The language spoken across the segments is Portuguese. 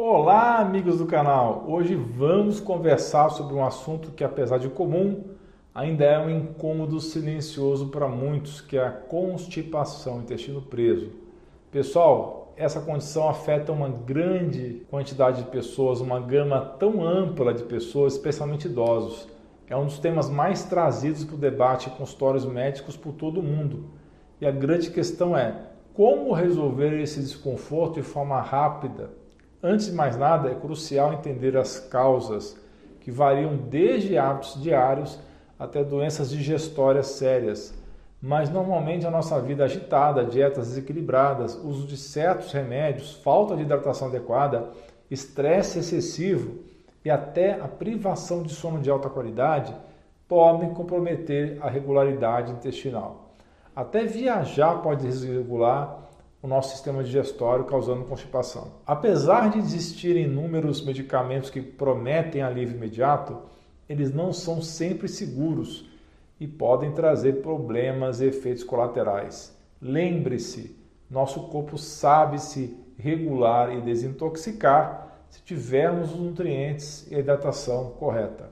Olá, amigos do canal! Hoje vamos conversar sobre um assunto que, apesar de comum, ainda é um incômodo silencioso para muitos, que é a constipação, intestino preso. Pessoal, essa condição afeta uma grande quantidade de pessoas, uma gama tão ampla de pessoas, especialmente idosos. É um dos temas mais trazidos para o debate em consultórios médicos por todo o mundo. E a grande questão é como resolver esse desconforto de forma rápida Antes de mais nada, é crucial entender as causas que variam desde hábitos diários até doenças digestórias sérias. Mas normalmente a nossa vida agitada, dietas desequilibradas, uso de certos remédios, falta de hidratação adequada, estresse excessivo e até a privação de sono de alta qualidade podem comprometer a regularidade intestinal. Até viajar pode desregular o nosso sistema digestório, causando constipação. Apesar de existirem inúmeros medicamentos que prometem alívio imediato, eles não são sempre seguros e podem trazer problemas e efeitos colaterais. Lembre-se, nosso corpo sabe se regular e desintoxicar se tivermos os nutrientes e a hidratação correta.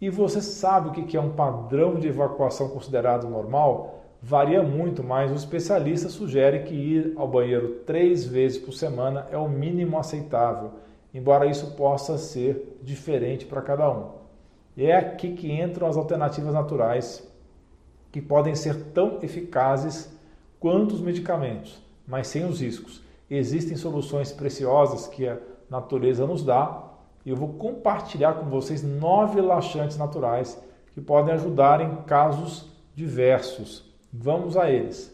E você sabe o que é um padrão de evacuação considerado normal? Varia muito, mas os especialistas sugerem que ir ao banheiro três vezes por semana é o mínimo aceitável, embora isso possa ser diferente para cada um. E é aqui que entram as alternativas naturais, que podem ser tão eficazes quanto os medicamentos, mas sem os riscos. Existem soluções preciosas que a natureza nos dá e eu vou compartilhar com vocês nove laxantes naturais que podem ajudar em casos diversos Vamos a eles.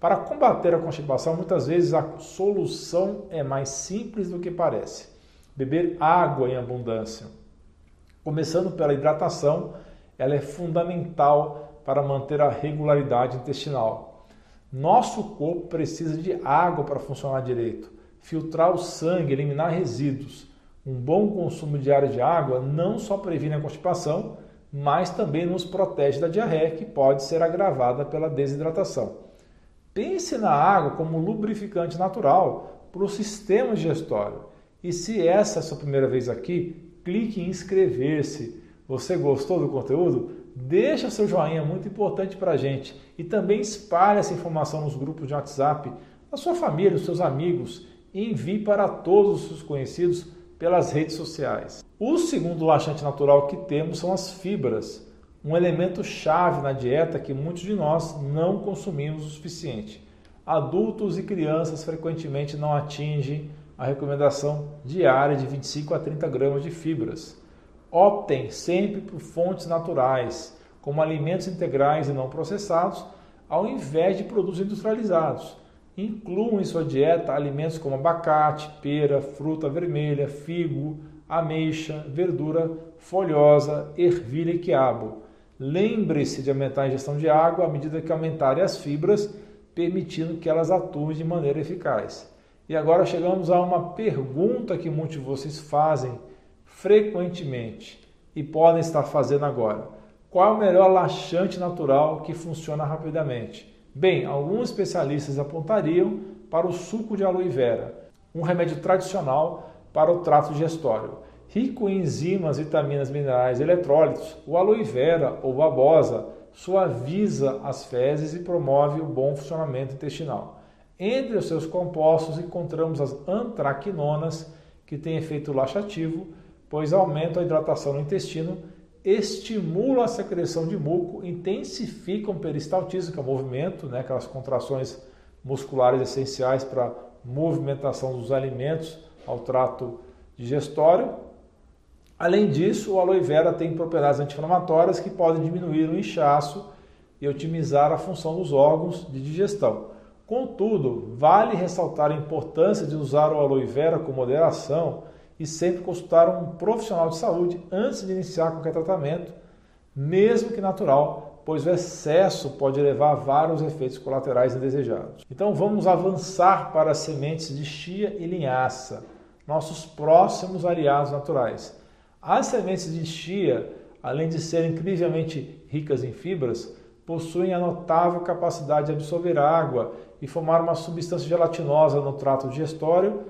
Para combater a constipação, muitas vezes a solução é mais simples do que parece. Beber água em abundância. Começando pela hidratação, ela é fundamental para manter a regularidade intestinal. Nosso corpo precisa de água para funcionar direito, filtrar o sangue, eliminar resíduos. Um bom consumo diário de água não só previne a constipação, mas também nos protege da diarreia, que pode ser agravada pela desidratação. Pense na água como lubrificante natural para o sistema digestório. E se essa é a sua primeira vez aqui, clique em inscrever-se. Você gostou do conteúdo? Deixa seu joinha, muito importante para a gente. E também espalhe essa informação nos grupos de WhatsApp, na sua família, nos seus amigos. E envie para todos os seus conhecidos pelas redes sociais. O segundo laxante natural que temos são as fibras, um elemento chave na dieta que muitos de nós não consumimos o suficiente. Adultos e crianças frequentemente não atingem a recomendação diária de 25 a 30 gramas de fibras. Optem sempre por fontes naturais, como alimentos integrais e não processados, ao invés de produtos industrializados. Incluam em sua dieta alimentos como abacate, pera, fruta vermelha, figo, ameixa, verdura folhosa, ervilha e quiabo. Lembre-se de aumentar a ingestão de água à medida que aumentarem as fibras, permitindo que elas atuem de maneira eficaz. E agora chegamos a uma pergunta que muitos de vocês fazem frequentemente e podem estar fazendo agora. Qual é o melhor laxante natural que funciona rapidamente? Bem, alguns especialistas apontariam para o suco de aloe vera, um remédio tradicional para o trato digestório. Rico em enzimas, vitaminas, minerais e eletrólitos, o aloe vera ou babosa suaviza as fezes e promove o bom funcionamento intestinal. Entre os seus compostos encontramos as antraquinonas, que têm efeito laxativo, pois aumentam a hidratação no intestino estimulam a secreção de muco, intensificam o peristaltismo, que é o movimento, né, aquelas contrações musculares essenciais para movimentação dos alimentos ao trato digestório. Além disso, o aloe vera tem propriedades anti-inflamatórias que podem diminuir o inchaço e otimizar a função dos órgãos de digestão. Contudo, vale ressaltar a importância de usar o aloe vera com moderação e sempre consultar um profissional de saúde antes de iniciar qualquer tratamento, mesmo que natural, pois o excesso pode levar a vários efeitos colaterais indesejados. Então vamos avançar para as sementes de chia e linhaça, nossos próximos aliados naturais. As sementes de chia, além de serem incrivelmente ricas em fibras, possuem a notável capacidade de absorver água e formar uma substância gelatinosa no trato digestório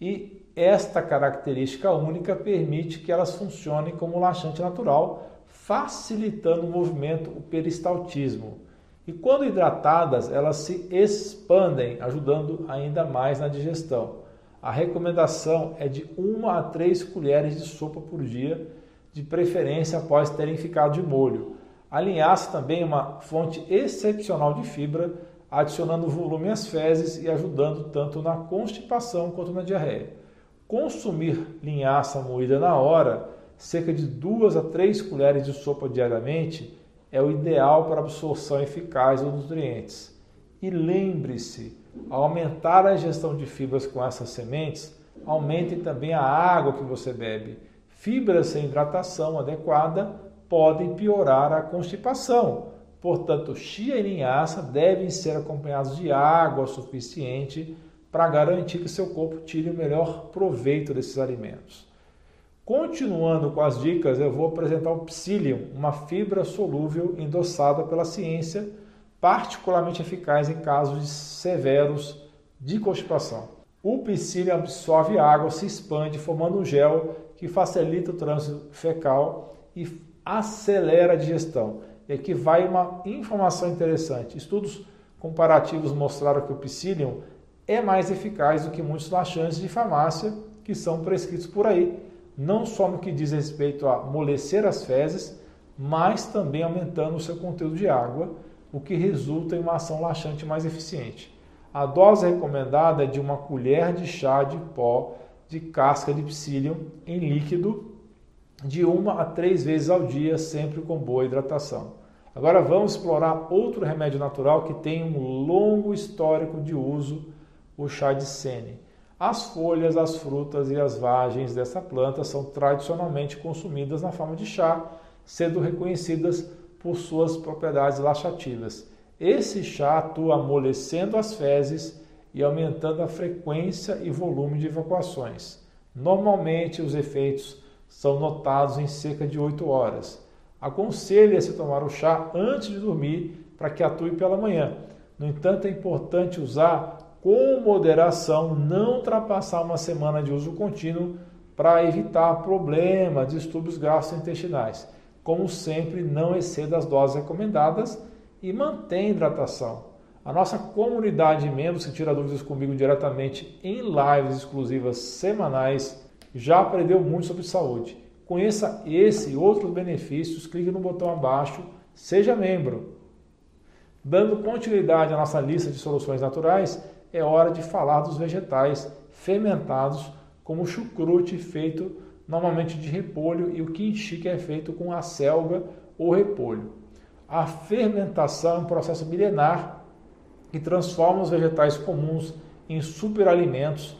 e esta característica única permite que elas funcionem como laxante natural, facilitando o movimento, o peristaltismo. E quando hidratadas, elas se expandem, ajudando ainda mais na digestão. A recomendação é de 1 a 3 colheres de sopa por dia, de preferência após terem ficado de molho. A linhaça também é uma fonte excepcional de fibra, adicionando volume às fezes e ajudando tanto na constipação quanto na diarreia. Consumir linhaça moída na hora, cerca de 2 a 3 colheres de sopa diariamente, é o ideal para absorção eficaz dos nutrientes. E lembre-se, ao aumentar a ingestão de fibras com essas sementes, aumente também a água que você bebe. Fibras sem hidratação adequada podem piorar a constipação. Portanto, chia e linhaça devem ser acompanhados de água suficiente para garantir que seu corpo tire o melhor proveito desses alimentos. Continuando com as dicas, eu vou apresentar o psyllium, uma fibra solúvel endossada pela ciência, particularmente eficaz em casos severos de constipação. O psyllium absorve água, se expande, formando um gel que facilita o trânsito fecal e acelera a digestão. E aqui vai uma informação interessante. Estudos comparativos mostraram que o psyllium é mais eficaz do que muitos laxantes de farmácia que são prescritos por aí, não só no que diz respeito a amolecer as fezes, mas também aumentando o seu conteúdo de água, o que resulta em uma ação laxante mais eficiente. A dose recomendada é de uma colher de chá de pó de casca de psyllium em líquido de uma a três vezes ao dia, sempre com boa hidratação. Agora vamos explorar outro remédio natural que tem um longo histórico de uso, o chá de sene. As folhas, as frutas e as vagens dessa planta são tradicionalmente consumidas na forma de chá, sendo reconhecidas por suas propriedades laxativas. Esse chá atua amolecendo as fezes e aumentando a frequência e volume de evacuações. Normalmente, os efeitos são notados em cerca de 8 horas. Aconselha-se tomar o chá antes de dormir para que atue pela manhã. No entanto, é importante usar com moderação, não ultrapassar uma semana de uso contínuo para evitar problemas, distúrbios gastrointestinais. Como sempre, não exceda as doses recomendadas e mantenha hidratação. A nossa comunidade de membros que tira dúvidas comigo diretamente em lives exclusivas semanais já aprendeu muito sobre saúde. Conheça esse e outros benefícios, clique no botão abaixo, seja membro. Dando continuidade à nossa lista de soluções naturais, é hora de falar dos vegetais fermentados, como chucrute feito normalmente de repolho e o quinchi que é feito com a selga ou repolho. A fermentação é um processo milenar que transforma os vegetais comuns em superalimentos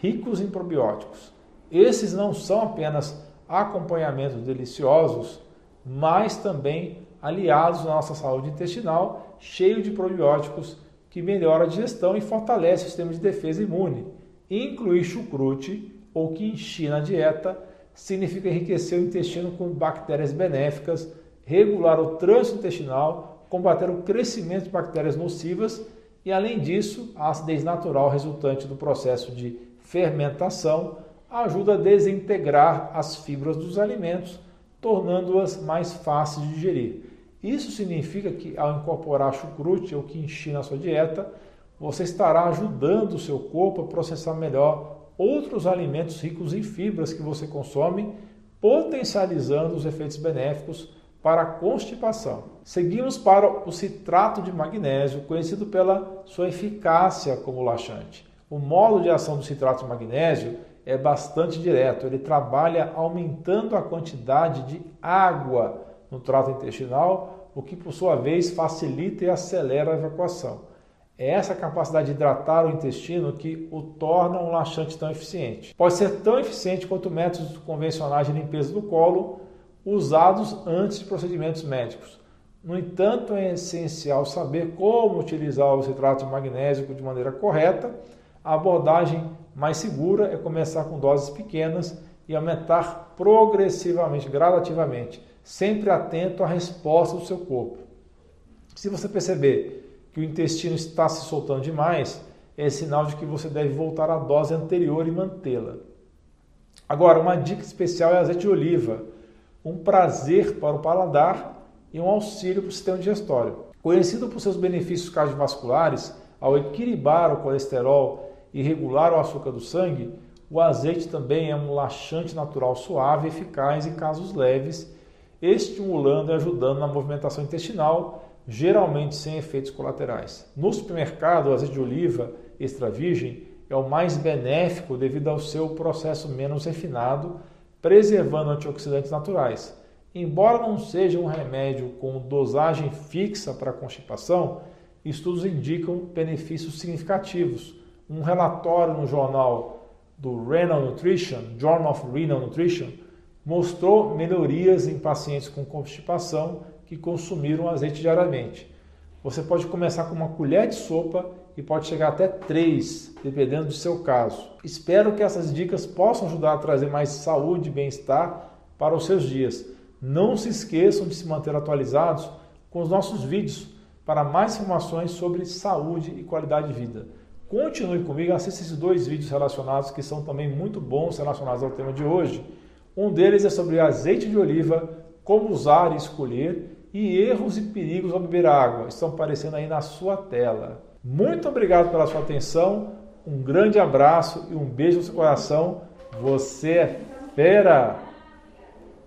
ricos em probióticos. Esses não são apenas acompanhamentos deliciosos, mas também aliados à nossa saúde intestinal, cheio de probióticos que melhora a digestão e fortalece o sistema de defesa imune. Incluir chucrute ou quinchi na dieta significa enriquecer o intestino com bactérias benéficas, regular o trânsito intestinal, combater o crescimento de bactérias nocivas e, além disso, a acidez natural resultante do processo de fermentação ajuda a desintegrar as fibras dos alimentos, tornando-as mais fáceis de digerir. Isso significa que ao incorporar chucrute ou quinchi na sua dieta, você estará ajudando o seu corpo a processar melhor outros alimentos ricos em fibras que você consome, potencializando os efeitos benéficos para a constipação. Seguimos para o citrato de magnésio, conhecido pela sua eficácia como laxante. O modo de ação do citrato de magnésio é bastante direto. Ele trabalha aumentando a quantidade de água no trato intestinal, o que por sua vez facilita e acelera a evacuação. É essa capacidade de hidratar o intestino que o torna um laxante tão eficiente. Pode ser tão eficiente quanto métodos convencionais de limpeza do colo usados antes de procedimentos médicos. No entanto, é essencial saber como utilizar o citrato de magnésio de maneira correta. A abordagem mais segura é começar com doses pequenas e aumentar progressivamente, gradativamente, sempre atento à resposta do seu corpo. Se você perceber que o intestino está se soltando demais, é sinal de que você deve voltar à dose anterior e mantê-la. Agora, uma dica especial é azeite de oliva, um prazer para o paladar e um auxílio para o sistema digestório. Conhecido por seus benefícios cardiovasculares, ao equilibrar o colesterol e regular o açúcar do sangue, o azeite também é um laxante natural suave eficaz em casos leves, estimulando e ajudando na movimentação intestinal, geralmente sem efeitos colaterais. No supermercado, o azeite de oliva extra virgem é o mais benéfico devido ao seu processo menos refinado, preservando antioxidantes naturais. Embora não seja um remédio com dosagem fixa para constipação, estudos indicam benefícios significativos. Um relatório no jornal do Renal Nutrition, Journal of Renal Nutrition, mostrou melhorias em pacientes com constipação que consumiram azeite diariamente. Você pode começar com uma colher de sopa e pode chegar até três, dependendo do seu caso. Espero que essas dicas possam ajudar a trazer mais saúde e bem-estar para os seus dias. Não se esqueçam de se manter atualizados com os nossos vídeos para mais informações sobre saúde e qualidade de vida. Continue comigo, assista esses dois vídeos relacionados que são também muito bons relacionados ao tema de hoje. Um deles é sobre azeite de oliva, como usar e escolher, e erros e perigos ao beber água. Estão aparecendo aí na sua tela. Muito obrigado pela sua atenção, um grande abraço e um beijo no seu coração. Você é fera!